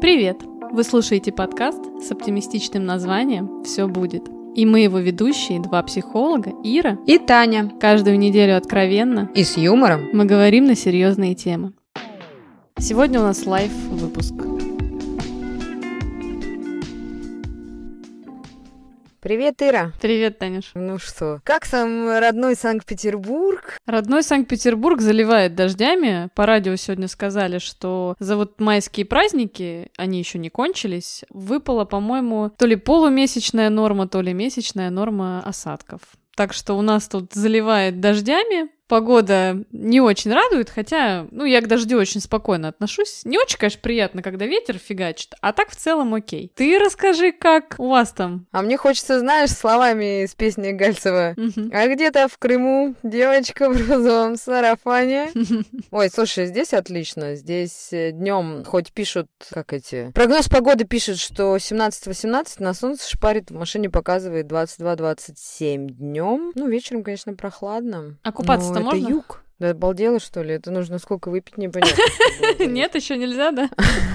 Привет! Вы слушаете подкаст с оптимистичным названием «Все будет». И мы его ведущие, два психолога, Ира и Таня. Каждую неделю откровенно и с юмором мы говорим на серьезные темы. Сегодня у нас лайв-выпуск. Привет, Ира. Привет, Танюш. Ну что, как сам родной Санкт-Петербург? Родной Санкт-Петербург заливает дождями. По радио сегодня сказали, что за вот майские праздники, они еще не кончились, выпала, по-моему, то ли полумесячная норма, то ли месячная норма осадков. Так что у нас тут заливает дождями, Погода не очень радует, хотя, ну, я к дождю очень спокойно отношусь. Не очень, конечно, приятно, когда ветер фигачит, а так в целом окей. Ты расскажи, как у вас там? А мне хочется, знаешь, словами из песни Гальцева. А где-то в Крыму девочка в розовом сарафане. Ой, слушай, здесь отлично. Здесь э, днем хоть пишут, как эти... Прогноз погоды пишет, что 17-18 на солнце шпарит, в машине показывает 22-27 днем. Ну, вечером, конечно, прохладно. А купаться это можно? юг. Да обалдела, что ли? Это нужно сколько выпить, непонятно. Нет, еще нельзя, да?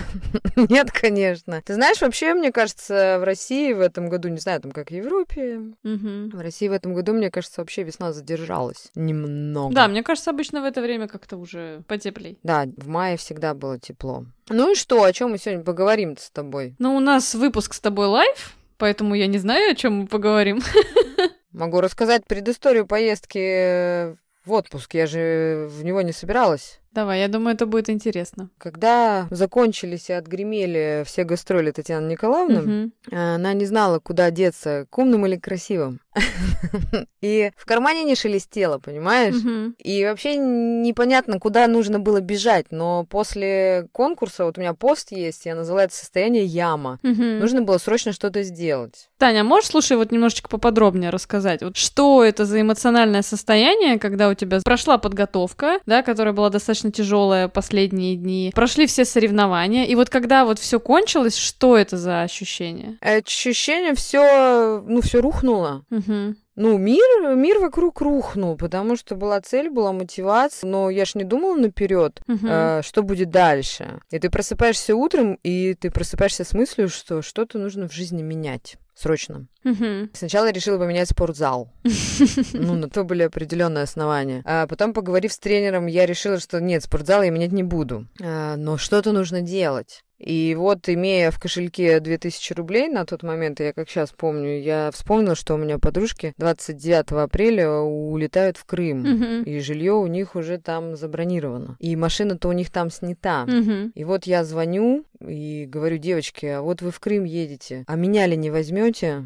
Нет, конечно. Ты знаешь, вообще, мне кажется, в России в этом году, не знаю, там как в Европе, в России в этом году, мне кажется, вообще весна задержалась немного. Да, мне кажется, обычно в это время как-то уже потеплей. Да, в мае всегда было тепло. Ну и что, о чем мы сегодня поговорим с тобой? Ну, у нас выпуск с тобой live, поэтому я не знаю, о чем мы поговорим. Могу рассказать предысторию поездки в отпуск, я же в него не собиралась. Давай, я думаю, это будет интересно. Когда закончились и отгремели все гастроли Татьяны Николаевны, угу. она не знала, куда деться, к умным или красивым. И в кармане не шелестело, понимаешь? И вообще непонятно, куда нужно было бежать. Но после конкурса, вот у меня пост есть, я назвала это состояние яма. Нужно было срочно что-то сделать. Таня, можешь, слушай, вот немножечко поподробнее рассказать? Вот что это за эмоциональное состояние, когда у тебя прошла подготовка, да, которая была достаточно достаточно тяжелая последние дни. Прошли все соревнования, и вот когда вот все кончилось, что это за ощущение? Ощущение все, ну, все рухнуло. Угу. Ну, мир, мир вокруг рухнул, потому что была цель, была мотивация, но я ж не думала наперед, uh-huh. э, что будет дальше. И ты просыпаешься утром, и ты просыпаешься с мыслью, что что-то нужно в жизни менять срочно. Угу. Сначала решила поменять спортзал. Ну, на то были определенные основания. А потом, поговорив с тренером, я решила, что нет, спортзал я менять не буду. А, но что-то нужно делать. И вот, имея в кошельке 2000 рублей на тот момент, я как сейчас помню, я вспомнила, что у меня подружки 29 апреля улетают в Крым, uh-huh. и жилье у них уже там забронировано. И машина-то у них там снята. Uh-huh. И вот я звоню и говорю, девочки, а вот вы в Крым едете, а меня ли не возьмете?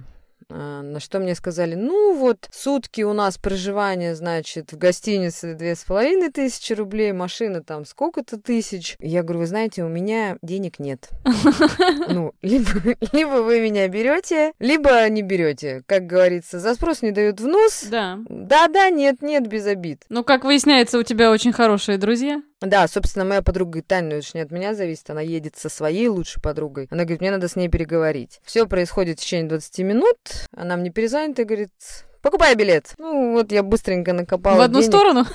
А, на что мне сказали, ну вот, сутки у нас проживание, значит, в гостинице две с половиной тысячи рублей, машина там сколько-то тысяч. Я говорю, вы знаете, у меня денег нет. Ну, либо, либо вы меня берете, либо не берете. Как говорится, за спрос не дают в нос. Да. Да-да, нет-нет, без обид. Ну, как выясняется, у тебя очень хорошие друзья. Да, собственно, моя подруга говорит, Таня, ну это же не от меня зависит, она едет со своей лучшей подругой. Она говорит, мне надо с ней переговорить. Все происходит в течение 20 минут, она мне перезвонит и говорит, покупай билет. Ну, вот я быстренько накопала В одну денег. сторону?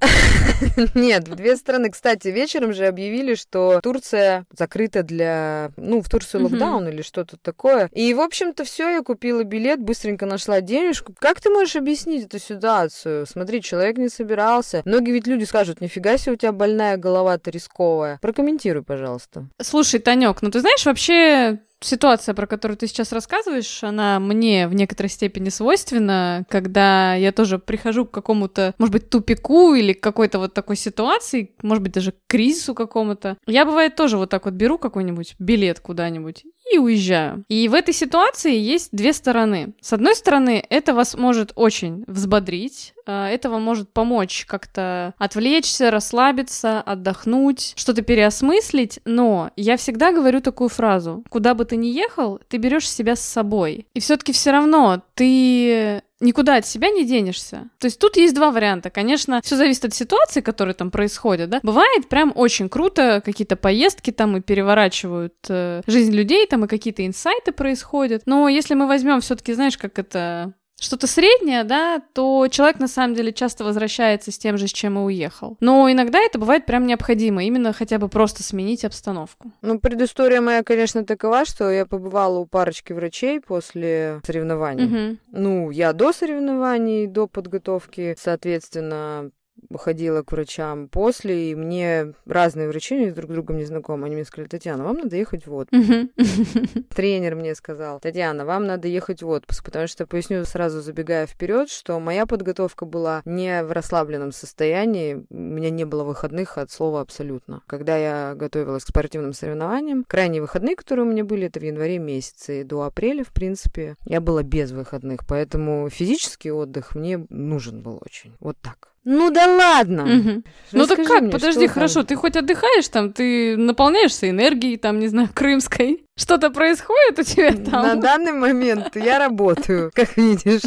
Нет, в две страны. Кстати, вечером же объявили, что Турция закрыта для... Ну, в Турции локдаун или что-то такое. И, в общем-то, все, я купила билет, быстренько нашла денежку. Как ты можешь объяснить эту ситуацию? Смотри, человек не собирался. Многие ведь люди скажут, нифига себе у тебя больная голова-то рисковая. Прокомментируй, пожалуйста. Слушай, Танек, ну ты знаешь, вообще ситуация, про которую ты сейчас рассказываешь, она мне в некоторой степени свойственна, когда я тоже прихожу к какому-то, может быть, тупику или к какой-то вот такой ситуации, может быть, даже к кризису какому-то. Я, бывает, тоже вот так вот беру какой-нибудь билет куда-нибудь и уезжаю. И в этой ситуации есть две стороны. С одной стороны, это вас может очень взбодрить, а, это вам может помочь как-то отвлечься, расслабиться, отдохнуть, что-то переосмыслить, но я всегда говорю такую фразу. Куда бы ты ни ехал, ты берешь себя с собой. И все-таки все равно ты никуда от себя не денешься. То есть тут есть два варианта. Конечно, все зависит от ситуации, которая там происходит, да. Бывает прям очень круто, какие-то поездки там и переворачивают э, жизнь людей, там и какие-то инсайты происходят. Но если мы возьмем все-таки, знаешь, как это что-то среднее, да, то человек на самом деле часто возвращается с тем же, с чем и уехал. Но иногда это бывает прям необходимо, именно хотя бы просто сменить обстановку. Ну, предыстория моя, конечно, такова, что я побывала у парочки врачей после соревнований. Угу. Ну, я до соревнований, до подготовки, соответственно, ходила к врачам после, и мне разные врачи, друг с другом не знакомы, они мне сказали, Татьяна, вам надо ехать в отпуск. Тренер мне сказал, Татьяна, вам надо ехать в отпуск, потому что, поясню сразу, забегая вперед, что моя подготовка была не в расслабленном состоянии, у меня не было выходных от слова абсолютно. Когда я готовилась к спортивным соревнованиям, крайние выходные, которые у меня были, это в январе месяце, и до апреля, в принципе, я была без выходных, поэтому физический отдых мне нужен был очень. Вот так. Ну да ладно. Угу. Ну так как? Мне, Подожди, хорошо, там? ты хоть отдыхаешь там, ты наполняешься энергией, там, не знаю, крымской. Что-то происходит у тебя там? На данный момент я работаю, как видишь.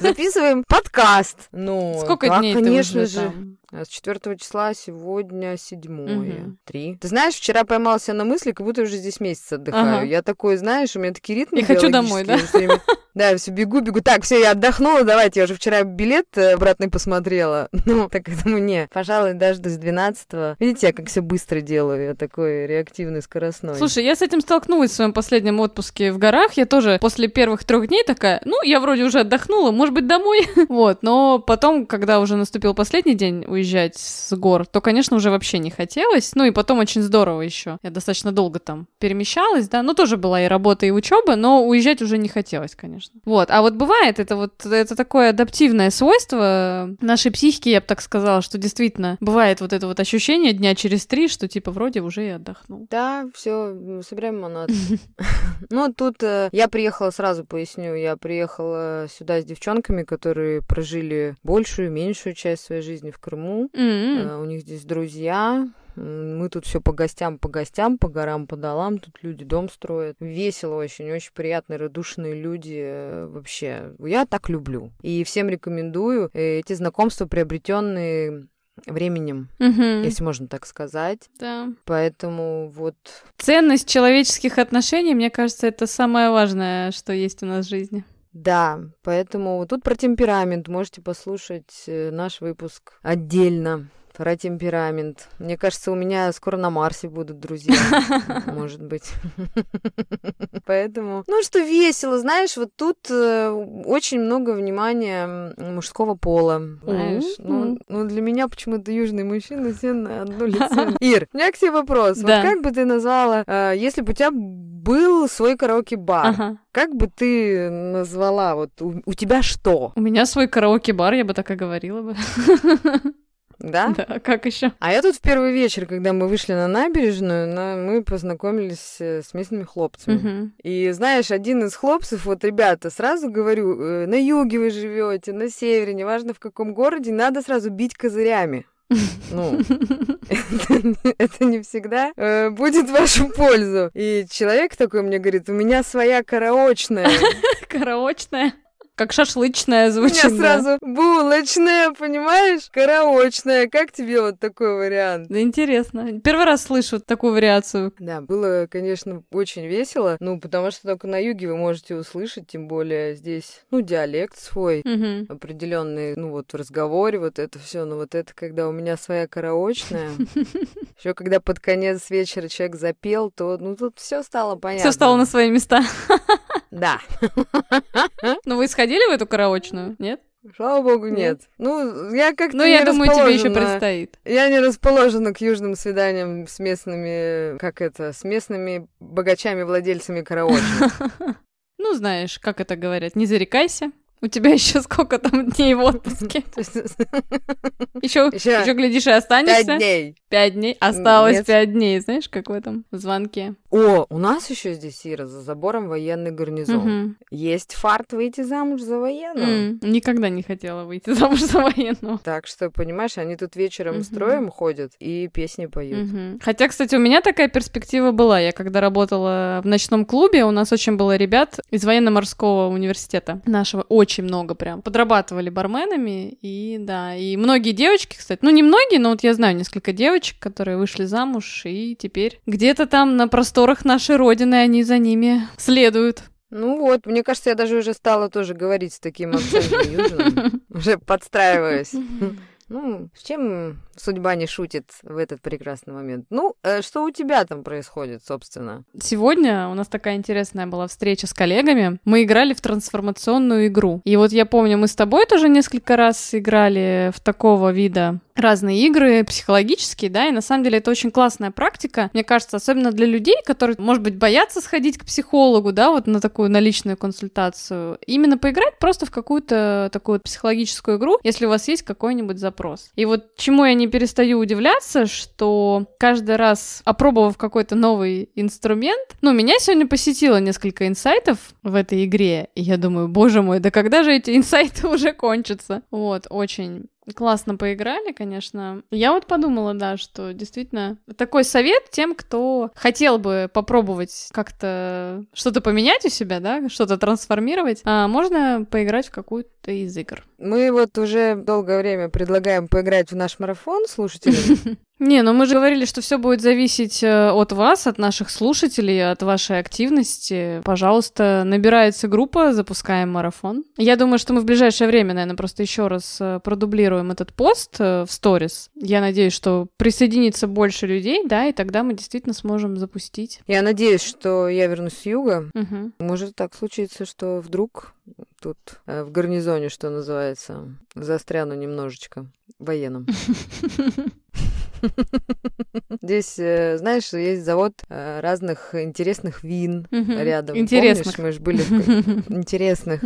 Записываем подкаст. Ну, Сколько да, дней конечно ты же. Там? А с 4 числа сегодня седьмое. Угу. Три. Ты знаешь, вчера поймался на мысли, как будто уже здесь месяц отдыхаю. Ага. Я такой, знаешь, у меня такие ритмы И хочу домой, да? Да, все бегу, бегу. Так, все, я отдохнула, давайте. Я уже вчера билет э, обратный посмотрела. Ну, так это мне. Пожалуй, даже до 12 Видите, я как все быстро делаю. Я такой реактивный, скоростной. Слушай, я с этим столкнулась в своем последнем отпуске в горах. Я тоже после первых трех дней такая, ну, я вроде уже отдохнула, может быть, домой. вот, но потом, когда уже наступил последний день уезжать с гор, то, конечно, уже вообще не хотелось. Ну и потом очень здорово еще. Я достаточно долго там перемещалась, да. Ну, тоже была и работа, и учеба, но уезжать уже не хотелось, конечно. Вот. А вот бывает это вот, это такое адаптивное свойство нашей психики, я бы так сказала, что действительно бывает вот это вот ощущение дня через три, что типа вроде уже и отдохнул. Да, все, собираем монат. Ну, тут э, я приехала, сразу поясню, я приехала сюда с девчонками, которые прожили большую, меньшую часть своей жизни в Крыму. Mm-hmm. У них здесь друзья, мы тут все по гостям, по гостям, по горам, по долам. Тут люди дом строят. Весело очень, очень приятные, радушные люди. Э, вообще, я так люблю. И всем рекомендую э, эти знакомства, приобретенные временем, угу. если можно так сказать. Да. Поэтому вот... Ценность человеческих отношений, мне кажется, это самое важное, что есть у нас в жизни. Да, поэтому тут про темперамент можете послушать э, наш выпуск отдельно про темперамент. Мне кажется, у меня скоро на Марсе будут друзья, может быть. Поэтому, ну что весело, знаешь, вот тут э, очень много внимания мужского пола, знаешь. Ну, ну для меня почему-то южные мужчины все на одно лицо. Ир, у меня к тебе вопрос. Вот как бы ты назвала, э, если бы у тебя был свой караоке-бар, как бы ты назвала, вот у тебя что? У меня свой караоке-бар, я бы так и говорила бы. Да? Да, как еще? А я тут в первый вечер, когда мы вышли на набережную, на, мы познакомились э, с местными хлопцами. Угу. И знаешь, один из хлопцев, вот, ребята, ссразу говорю, э, на юге вы живете, на севере, неважно в каком городе, надо сразу бить козырями. Ну, это не всегда э, будет в вашу пользу. И человек такой мне говорит, у меня своя караочная. Караочная? Как шашлычная звучит. У меня сразу булочная, понимаешь? Караочная. Как тебе вот такой вариант? Да интересно. Первый раз слышу такую вариацию. Да, было, конечно, очень весело. Ну, потому что только на юге вы можете услышать, тем более здесь, ну, диалект свой, угу. определенный, ну, вот в разговоре, вот это все. Но вот это, когда у меня своя караочная. Еще когда под конец вечера человек запел, то, ну, тут все стало понятно. Все стало на свои места. Да. Ну, вы сходили в эту караочную, нет? Слава богу, нет. нет. Ну, я как-то Ну, я думаю, тебе еще предстоит. Я не расположена к южным свиданиям с местными, как это, с местными богачами-владельцами караочных. Ну, знаешь, как это говорят, не зарекайся. У тебя еще сколько там дней в отпуске? Еще, еще глядишь и останешься. Пять дней. Пять дней. Осталось пять дней. Знаешь, как в этом звонке. О, у нас еще здесь, Ира, за забором военный гарнизон. Есть фарт выйти замуж за военного. Никогда не хотела выйти замуж за военного. Так что, понимаешь, они тут вечером строем ходят и песни поют. Хотя, кстати, у меня такая перспектива была. Я когда работала в ночном клубе, у нас очень было ребят из военно-морского университета нашего. Очень много прям. Подрабатывали барменами. И да, и многие девочки, кстати, ну не многие, но вот я знаю несколько девочек, которые вышли замуж и теперь где-то там на просторах нашей родины они за ними следуют. Ну вот, мне кажется, я даже уже стала тоже говорить с таким акцентом южным, уже подстраиваясь. Ну, с чем судьба не шутит в этот прекрасный момент? Ну, э, что у тебя там происходит, собственно? Сегодня у нас такая интересная была встреча с коллегами. Мы играли в трансформационную игру. И вот я помню, мы с тобой тоже несколько раз играли в такого вида разные игры, психологические, да, и на самом деле это очень классная практика, мне кажется, особенно для людей, которые, может быть, боятся сходить к психологу, да, вот на такую наличную консультацию. Именно поиграть просто в какую-то такую психологическую игру, если у вас есть какой-нибудь запрос. И вот чему я не перестаю удивляться, что каждый раз, опробовав какой-то новый инструмент, ну, меня сегодня посетило несколько инсайтов в этой игре, и я думаю, боже мой, да когда же эти инсайты уже кончатся? Вот, очень Классно поиграли, конечно. Я вот подумала, да, что действительно такой совет тем, кто хотел бы попробовать как-то что-то поменять у себя, да, что-то трансформировать, а можно поиграть в какую-то из игр. Мы вот уже долгое время предлагаем поиграть в наш марафон слушателям. Не, ну мы же говорили, что все будет зависеть э, от вас, от наших слушателей, от вашей активности. Пожалуйста, набирается группа, запускаем марафон. Я думаю, что мы в ближайшее время, наверное, просто еще раз э, продублируем этот пост э, в сторис. Я надеюсь, что присоединится больше людей, да, и тогда мы действительно сможем запустить. Я надеюсь, что я вернусь с юга. Угу. Может так случиться, что вдруг тут в гарнизоне, что называется, застряну немножечко военным. Здесь, э, знаешь, есть завод э, разных интересных вин рядом. Интересных. Помнишь, мы же были интересных,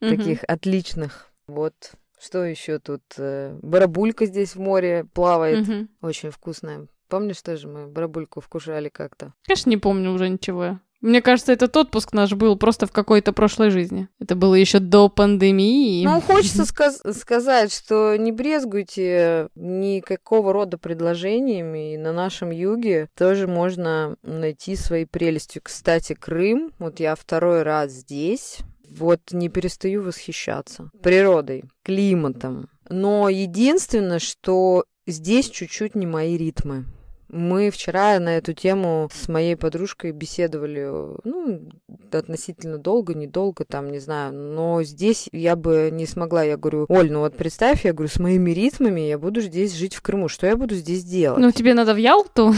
таких отличных. Вот. Что еще тут? Э, барабулька здесь в море плавает. Очень вкусная. Помнишь тоже мы барабульку вкушали как-то? Конечно, не помню уже ничего. Мне кажется, этот отпуск наш был просто в какой-то прошлой жизни. Это было еще до пандемии. Ну, хочется сказ- сказать, что не брезгуйте никакого рода предложениями. И на нашем юге тоже можно найти свои прелести. Кстати, Крым, вот я второй раз здесь, вот не перестаю восхищаться природой, климатом. Но единственное, что здесь чуть-чуть не мои ритмы. Мы вчера на эту тему с моей подружкой беседовали, ну, относительно долго, недолго, там, не знаю, но здесь я бы не смогла. Я говорю, Оль, ну вот представь, я говорю, с моими ритмами я буду здесь жить в Крыму. Что я буду здесь делать? Ну, тебе надо в Ялту.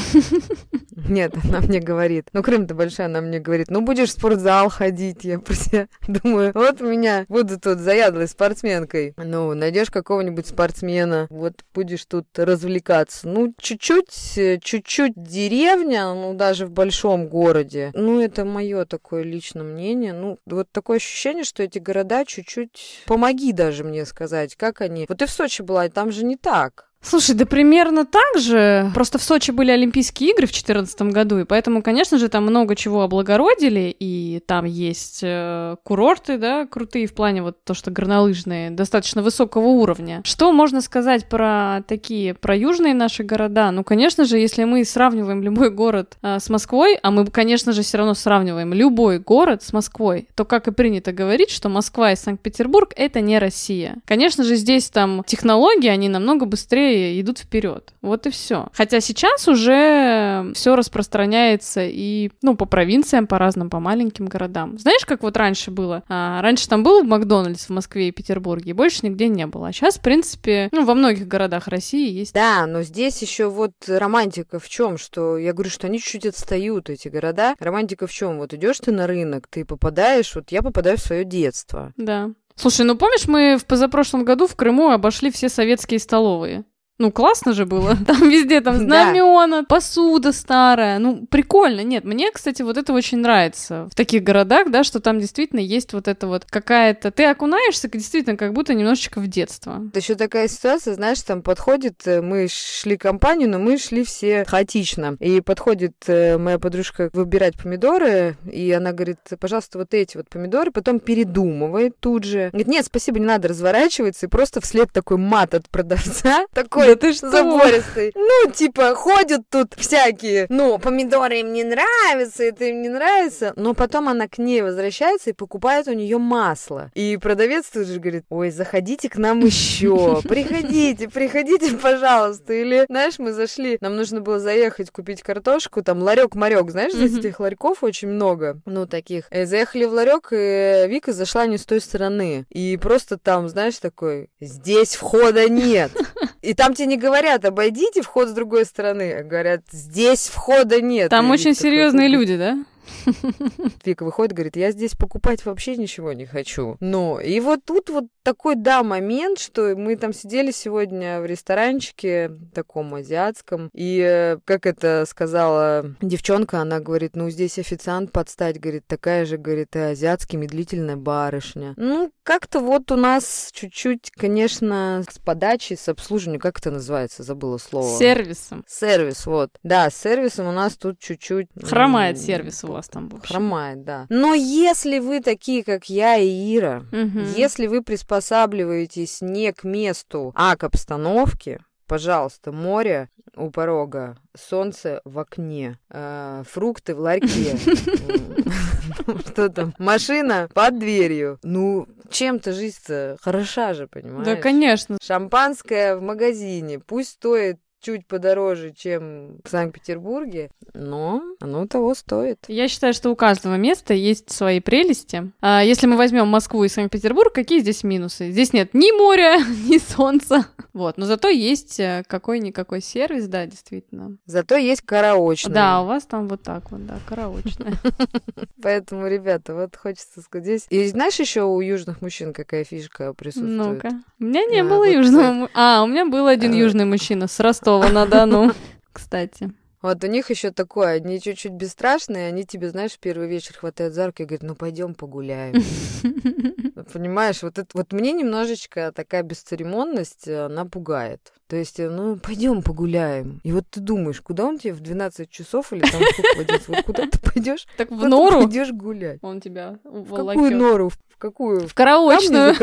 Нет, она мне говорит, ну, Крым-то большая, она мне говорит, ну, будешь в спортзал ходить. Я просто думаю, вот меня буду тут заядлой спортсменкой. Ну, найдешь какого-нибудь спортсмена, вот будешь тут развлекаться. Ну, чуть-чуть чуть-чуть деревня, ну, даже в большом городе. Ну, это мое такое личное мнение. Ну, вот такое ощущение, что эти города чуть-чуть... Помоги даже мне сказать, как они... Вот ты в Сочи была, там же не так. Слушай, да примерно так же. Просто в Сочи были Олимпийские игры в 2014 году, и поэтому, конечно же, там много чего облагородили, и там есть э, курорты, да, крутые в плане вот то, что горнолыжные, достаточно высокого уровня. Что можно сказать про такие, про южные наши города? Ну, конечно же, если мы сравниваем любой город э, с Москвой, а мы, конечно же, все равно сравниваем любой город с Москвой, то, как и принято говорить, что Москва и Санкт-Петербург — это не Россия. Конечно же, здесь там технологии, они намного быстрее идут вперед. Вот и все. Хотя сейчас уже все распространяется и, ну, по провинциям, по разным, по маленьким городам. Знаешь, как вот раньше было? А, раньше там был Макдональдс в Москве и Петербурге, и больше нигде не было. А сейчас, в принципе, ну, во многих городах России есть. Да, но здесь еще вот романтика в чем, что я говорю, что они чуть-чуть отстают, эти города. Романтика в чем? Вот идешь ты на рынок, ты попадаешь, вот я попадаю в свое детство. Да. Слушай, ну помнишь, мы в позапрошлом году в Крыму обошли все советские столовые? Ну, классно же было. Там везде там знамена, посуда старая. Ну, прикольно. Нет, мне, кстати, вот это очень нравится в таких городах, да, что там действительно есть вот это вот какая-то... Ты окунаешься действительно как будто немножечко в детство. Еще такая ситуация, знаешь, там подходит, э, мы шли компанию, но мы шли все хаотично. И подходит э, моя подружка выбирать помидоры, и она говорит, пожалуйста, вот эти вот помидоры, потом передумывает тут же. Говорит, нет, спасибо, не надо разворачиваться, и просто вслед такой мат от продавца, такой Да ты что? Забористый. Ну, типа, ходят тут всякие, ну, помидоры им не нравятся, это им не нравится. Но потом она к ней возвращается и покупает у нее масло. И продавец тут же говорит, ой, заходите к нам еще, приходите, приходите, пожалуйста. Или, знаешь, мы зашли, нам нужно было заехать купить картошку, там ларек-марек, знаешь, здесь этих ларьков очень много, ну, таких. И заехали в ларек, и Вика зашла не с той стороны. И просто там, знаешь, такой, здесь входа нет. И там тебе не говорят, обойдите вход с другой стороны. а Говорят, здесь входа нет. Там И очень Вика такой, серьезные люди, да? Вика выходит, говорит, я здесь покупать вообще ничего не хочу. Но и вот тут вот такой, да, момент, что мы там сидели сегодня в ресторанчике таком азиатском, и, э, как это сказала девчонка, она говорит, ну, здесь официант подстать, говорит, такая же, говорит, и азиатский медлительная барышня. Ну, как-то вот у нас чуть-чуть, конечно, с подачей, с обслуживанием, как это называется, забыла слово. Сервисом. Сервис, вот. Да, с сервисом у нас тут чуть-чуть... Хромает м, сервис у вас там, в общем. Хромает, да. Но если вы такие, как я и Ира, Мгм. если вы приспосабливаетесь не к месту, а к обстановке, пожалуйста, море у порога, солнце в окне, э, фрукты в ларьке, что там, машина под дверью. Ну, чем-то жизнь-то хороша же, понимаешь? Да, конечно. Шампанское в магазине, пусть стоит чуть подороже, чем в Санкт-Петербурге, но оно того стоит. Я считаю, что у каждого места есть свои прелести. А если мы возьмем Москву и Санкт-Петербург, какие здесь минусы? Здесь нет ни моря, ни солнца. Вот, но зато есть э, какой-никакой сервис, да, действительно. Зато есть караочные. Да, у вас там вот так вот, да, караочная. Поэтому, ребята, вот хочется сказать здесь. И знаешь еще у южных мужчин какая фишка присутствует? Ну-ка. У меня не А, было южного... А, у меня был один Э. южный мужчина с Ростова-на-Дону, кстати. Вот у них еще такое, они чуть-чуть бесстрашные, они тебе, знаешь, в первый вечер хватают за руки и говорят, ну пойдем погуляем. Понимаешь, вот это вот мне немножечко такая бесцеремонность, э, она пугает. То есть, э, ну, пойдем погуляем. И вот ты думаешь, куда он тебе в 12 часов или там 11, вот куда ты пойдешь? Так в нору пойдешь гулять? он тебя В какую нору? В какую? В караочную.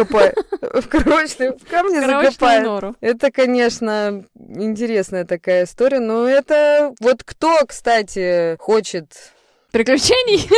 В караочную. В камни закопай. нору. Это, конечно, интересная такая история, но это вот кто, кстати, хочет... Приключений?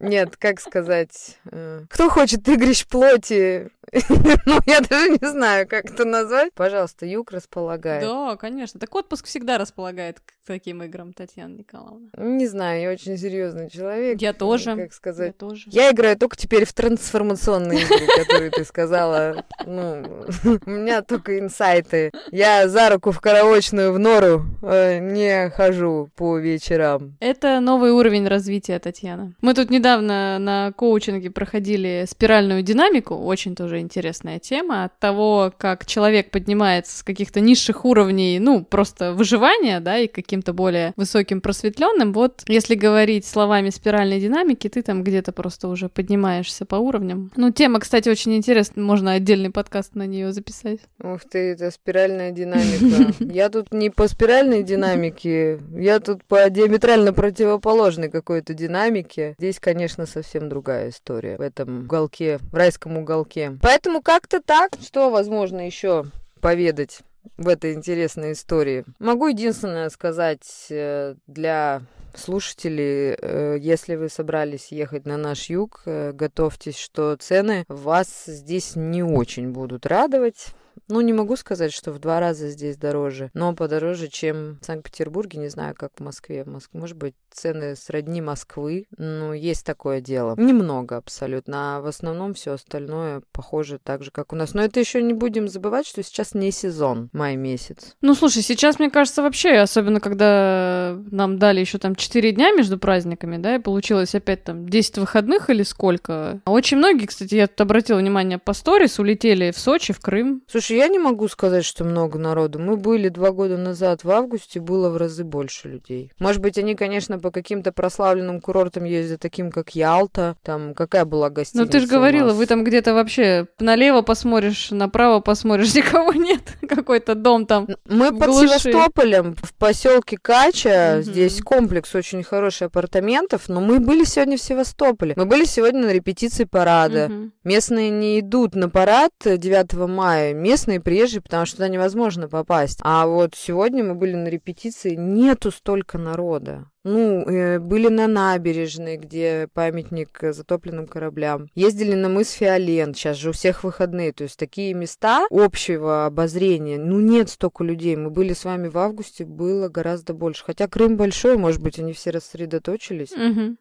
Нет, как сказать... э, Кто хочет игрищ плоти? Ну, я даже не знаю, как это назвать. Пожалуйста, юг располагает. Да, конечно. Так отпуск всегда располагает к таким играм, Татьяна Николаевна. Не знаю, я очень серьезный человек. Я тоже. Как Я сказать? тоже. Я играю только теперь в трансформационные игры, которые ты сказала. Ну, у меня только инсайты. Я за руку в караочную в нору э, не хожу по вечерам. Это новый уровень развития, Татьяна. Мы тут недавно на коучинге проходили спиральную динамику, очень тоже интересная тема, от того, как человек поднимается с каких-то низших уровней, ну, просто выживания, да, и каким-то более высоким просветленным. Вот, если говорить словами спиральной динамики, ты там где-то просто уже поднимаешься по уровням. Ну, тема, кстати, очень интересная, можно отдельный подкаст на нее записать. Ух ты, это спиральная динамика. Я тут не по спиральной динамике, я тут по диаметрально противоположной какой-то динамике. Здесь, конечно, совсем другая история в этом уголке, в райском уголке. Поэтому как-то так, что возможно еще поведать в этой интересной истории. Могу единственное сказать э, для слушателей, э, если вы собрались ехать на наш юг, э, готовьтесь, что цены вас здесь не очень будут радовать. Ну, не могу сказать, что в два раза здесь дороже, но подороже, чем в Санкт-Петербурге, не знаю, как в Москве. В Москве, может быть, цены сродни Москвы, ну, есть такое дело. Немного абсолютно, а в основном все остальное похоже так же, как у нас. Но это еще не будем забывать, что сейчас не сезон, май месяц. Ну, слушай, сейчас, мне кажется, вообще, особенно когда нам дали еще там 4 дня между праздниками, да, и получилось опять там 10 выходных или сколько. Очень многие, кстати, я тут обратила внимание по сторис, улетели в Сочи, в Крым. Слушай, я не могу сказать, что много народу. Мы были два года назад в августе, было в разы больше людей. Может быть, они, конечно, по каким-то прославленным курортам ездят, таким как Ялта. Там какая была Ну, гостиница ты же говорила, вы там где-то вообще налево посмотришь, направо посмотришь, никого нет. Какой-то дом там. Мы под глуши. Севастополем, в поселке Кача. Здесь комплекс очень хороший апартаментов, но мы были сегодня в Севастополе. Мы были сегодня на репетиции парада. Местные не идут на парад 9 мая. Местные местные, приезжие, потому что туда невозможно попасть. А вот сегодня мы были на репетиции, нету столько народа. Ну, э, были на набережной, где памятник затопленным кораблям. Ездили на мыс Фиолент, сейчас же у всех выходные. То есть такие места общего обозрения. Ну, нет столько людей. Мы были с вами в августе, было гораздо больше. Хотя Крым большой, может быть, они все рассредоточились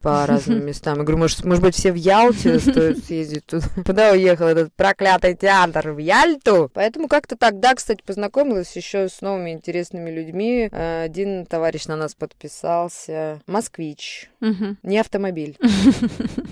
по разным местам. Я говорю, может, может быть, все в Ялте стоит съездить туда. Куда уехал этот проклятый театр? В Яльту? Поэтому как-то так. Да, кстати, познакомилась еще с новыми интересными людьми. Э, один товарищ на нас подписался назывался «Москвич». Угу. Не автомобиль.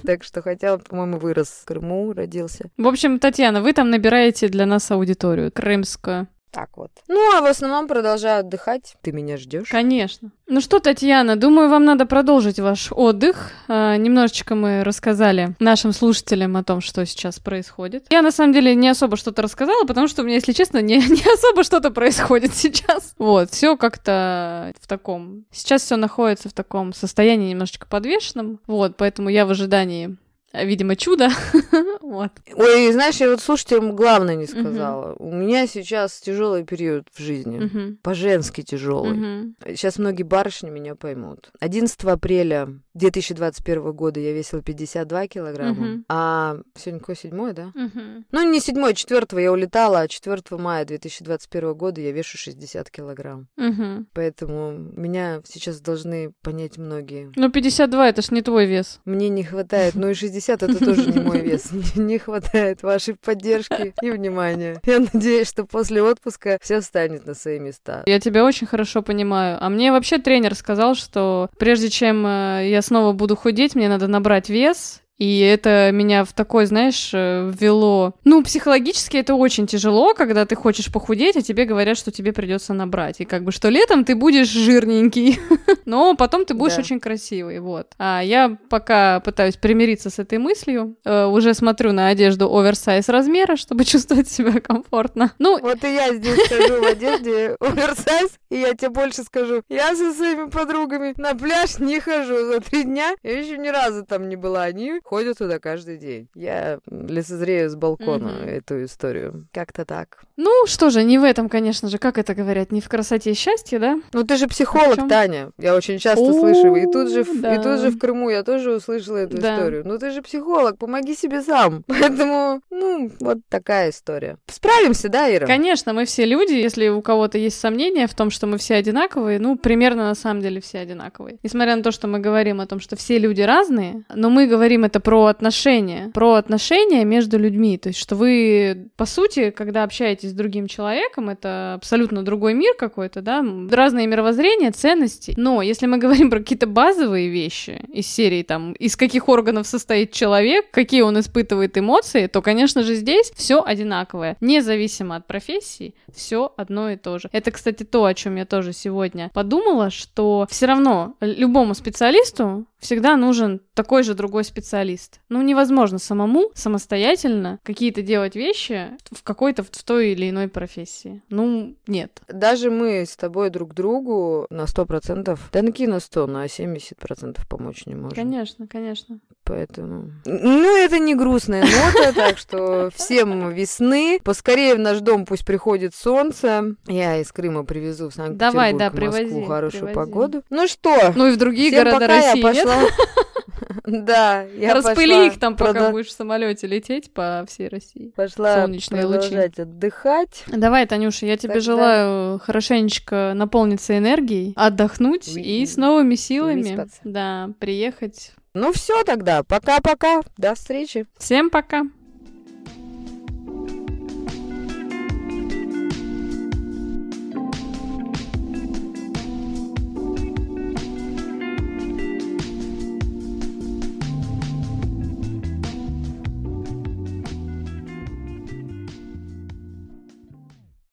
Так что хотя, по-моему, вырос в Крыму, родился. В общем, Татьяна, вы там набираете для нас аудиторию крымскую. Так вот. Ну, а в основном продолжаю отдыхать. Ты меня ждешь? Конечно. Ну что, Татьяна, думаю, вам надо продолжить ваш отдых. А, немножечко мы рассказали нашим слушателям о том, что сейчас происходит. Я, на самом деле, не особо что-то рассказала, потому что у меня, если честно, не, не особо что-то происходит сейчас. Вот, все как-то в таком... Сейчас все находится в таком состоянии немножечко подвешенном. Вот, поэтому я в ожидании видимо, чудо. вот. Ой, знаешь, я вот слушателям главное не сказала. У меня сейчас тяжелый период в жизни. По-женски тяжелый. Сейчас многие барышни меня поймут. 11 апреля 2021 года я весила 52 килограмма, а сегодня какое седьмое, да? Ну, не седьмое, четвертого я улетала, а 4 мая 2021 года я вешу 60 килограмм. Поэтому меня сейчас должны понять многие. Ну, 52 это ж не твой вес. Мне не хватает, ну и 60 50 это тоже не мой вес. Не хватает вашей поддержки и внимания. Я надеюсь, что после отпуска все станет на свои места. Я тебя очень хорошо понимаю. А мне вообще тренер сказал, что прежде чем э, я снова буду худеть, мне надо набрать вес, и это меня в такой, знаешь, э, ввело. Ну, психологически это очень тяжело, когда ты хочешь похудеть, а тебе говорят, что тебе придется набрать. И как бы, что летом ты будешь жирненький, но потом ты будешь да. очень красивый, вот. А я пока пытаюсь примириться с этой мыслью, э, уже смотрю на одежду оверсайз размера, чтобы чувствовать себя комфортно. Ну, вот и я здесь хожу в одежде оверсайз, и я тебе больше скажу, я со своими подругами на пляж не хожу за три дня, я еще ни разу там не была, они ходят туда каждый день. Я лицезрею с балкона mm-hmm. эту историю. Как-то так. Ну, что же, не в этом, конечно же, как это говорят, не в красоте и счастье, да? Ну, ты же психолог, Таня. Я очень часто О, слышу. И тут, же, да. и тут же в Крыму я тоже услышала эту да. историю. Ну, ты же психолог, помоги себе сам. Поэтому, ну, вот такая история. Справимся, да, Ира? Конечно, мы все люди. Если у кого-то есть сомнения в том, что мы все одинаковые, ну, примерно на самом деле все одинаковые. Несмотря на то, что мы говорим о том, что все люди разные, но мы говорим это про отношения, про отношения между людьми. То есть, что вы, по сути, когда общаетесь с другим человеком, это абсолютно другой мир какой-то, да, разные мировоззрения, ценности. Но если мы говорим про какие-то базовые вещи из серии, там, из каких органов состоит человек, какие он испытывает эмоции, то, конечно же, здесь все одинаковое. Независимо от профессии, все одно и то же. Это, кстати, то, о чем я тоже сегодня подумала, что все равно любому специалисту всегда нужен такой же другой специалист. Ну, невозможно самому, самостоятельно какие-то делать вещи в какой-то, в той или иной профессии. Ну, нет. Даже мы с тобой друг другу на сто процентов, да на на 100, на 70 процентов помочь не можем. Конечно, конечно. Поэтому... Ну, это не грустная нота, так что всем весны. Поскорее в наш дом пусть приходит солнце. Я из Крыма привезу в Санкт-Петербург, Давай, да, привози, Москву хорошую привози. погоду. Ну что? Ну и в другие города России, я пошла. Да, я Распыли их там, пока будешь в самолете лететь по всей России. Пошла Солнечные лучи. отдыхать. Давай, Танюша, я тебе желаю хорошенечко наполниться энергией, отдохнуть и с новыми силами, да, приехать ну все тогда, пока-пока, до встречи. Всем пока.